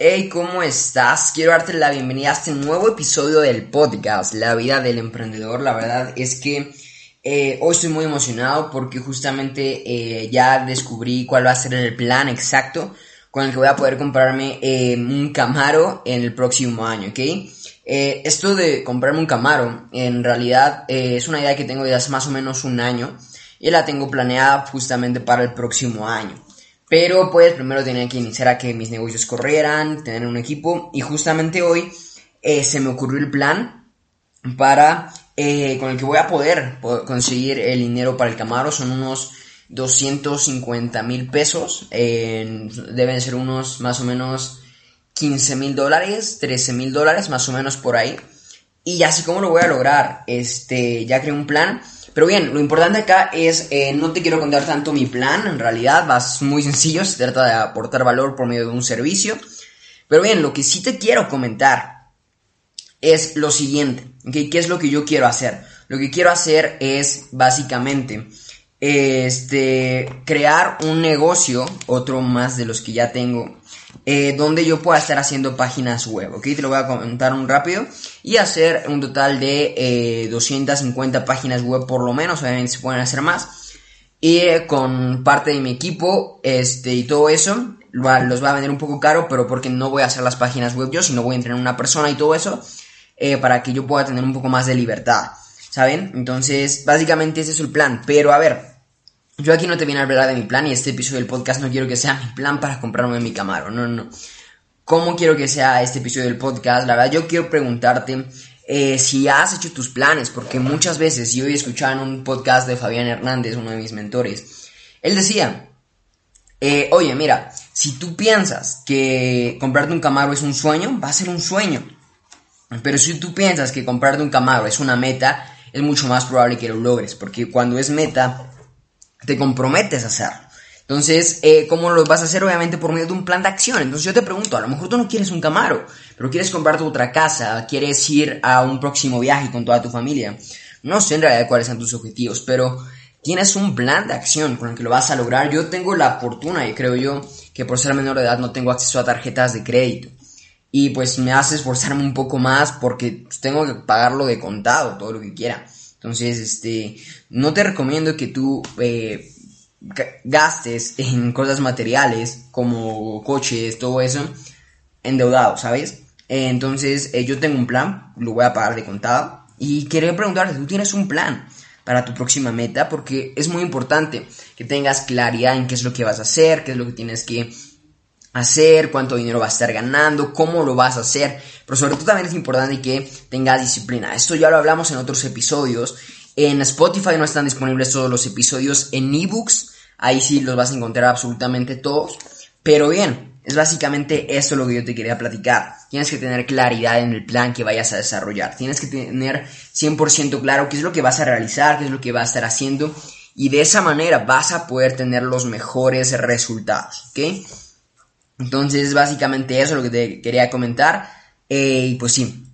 Hey, ¿cómo estás? Quiero darte la bienvenida a este nuevo episodio del podcast, La vida del emprendedor. La verdad es que eh, hoy estoy muy emocionado porque justamente eh, ya descubrí cuál va a ser el plan exacto con el que voy a poder comprarme eh, un Camaro en el próximo año, ¿ok? esto de comprarme un Camaro, en realidad es una idea que tengo desde hace más o menos un año y la tengo planeada justamente para el próximo año. Pero pues primero tenía que iniciar a que mis negocios corrieran, tener un equipo y justamente hoy eh, se me ocurrió el plan para eh, con el que voy a poder, conseguir el dinero para el Camaro. Son unos 250 mil pesos. deben ser unos más o menos 15 mil dólares, 13 mil dólares, más o menos por ahí. Y así como lo voy a lograr, este, ya creé un plan pero bien, lo importante acá es, eh, no te quiero contar tanto mi plan, en realidad va muy sencillo, se trata de aportar valor por medio de un servicio. Pero bien, lo que sí te quiero comentar es lo siguiente, ¿qué es lo que yo quiero hacer? Lo que quiero hacer es básicamente este, crear un negocio, otro más de los que ya tengo, eh, donde yo pueda estar haciendo páginas web, ¿ok? Te lo voy a comentar un rápido y hacer un total de 250 eh, páginas web por lo menos, obviamente se pueden hacer más. Y eh, con parte de mi equipo, este, y todo eso, los va a vender un poco caro, pero porque no voy a hacer las páginas web yo, sino voy a entrenar una persona y todo eso, para que yo pueda tener un poco más de libertad. ¿Saben? Entonces, básicamente ese es el plan. Pero a ver, yo aquí no te viene a hablar de mi plan y este episodio del podcast no quiero que sea mi plan para comprarme mi Camaro. No, no. ¿Cómo quiero que sea este episodio del podcast? La verdad, yo quiero preguntarte eh, si has hecho tus planes, porque muchas veces yo he escuchado en un podcast de Fabián Hernández, uno de mis mentores, él decía, eh, oye, mira, si tú piensas que comprarte un Camaro es un sueño, va a ser un sueño. Pero si tú piensas que comprarte un Camaro es una meta, es mucho más probable que lo logres, porque cuando es meta, te comprometes a hacerlo. Entonces, eh, ¿cómo lo vas a hacer? Obviamente por medio de un plan de acción. Entonces yo te pregunto, a lo mejor tú no quieres un Camaro, pero quieres comprarte otra casa, quieres ir a un próximo viaje con toda tu familia. No sé en realidad cuáles son tus objetivos, pero tienes un plan de acción con el que lo vas a lograr. Yo tengo la fortuna y creo yo que por ser menor de edad no tengo acceso a tarjetas de crédito y pues me hace esforzarme un poco más porque tengo que pagarlo de contado, todo lo que quiera. Entonces, este, no te recomiendo que tú eh, gastes en cosas materiales como coches, todo eso, endeudado, ¿sabes? entonces, eh, yo tengo un plan, lo voy a pagar de contado. Y quería preguntarte, ¿tú tienes un plan para tu próxima meta? Porque es muy importante que tengas claridad en qué es lo que vas a hacer, qué es lo que tienes que hacer, cuánto dinero vas a estar ganando, cómo lo vas a hacer, pero sobre todo también es importante que tengas disciplina. Esto ya lo hablamos en otros episodios. En Spotify no están disponibles todos los episodios en ebooks, ahí sí los vas a encontrar absolutamente todos. Pero bien, es básicamente eso lo que yo te quería platicar. Tienes que tener claridad en el plan que vayas a desarrollar. Tienes que tener 100% claro qué es lo que vas a realizar, qué es lo que vas a estar haciendo. Y de esa manera vas a poder tener los mejores resultados, ¿ok? Entonces, básicamente eso es lo que te quería comentar. Eh, y pues sí,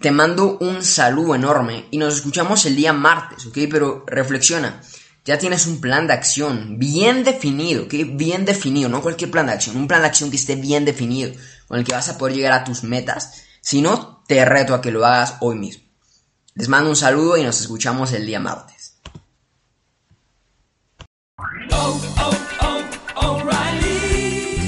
te mando un saludo enorme y nos escuchamos el día martes, ¿ok? Pero reflexiona, ya tienes un plan de acción bien definido, ¿ok? Bien definido, no cualquier plan de acción, un plan de acción que esté bien definido, con el que vas a poder llegar a tus metas. Si no, te reto a que lo hagas hoy mismo. Les mando un saludo y nos escuchamos el día martes. Oh, oh.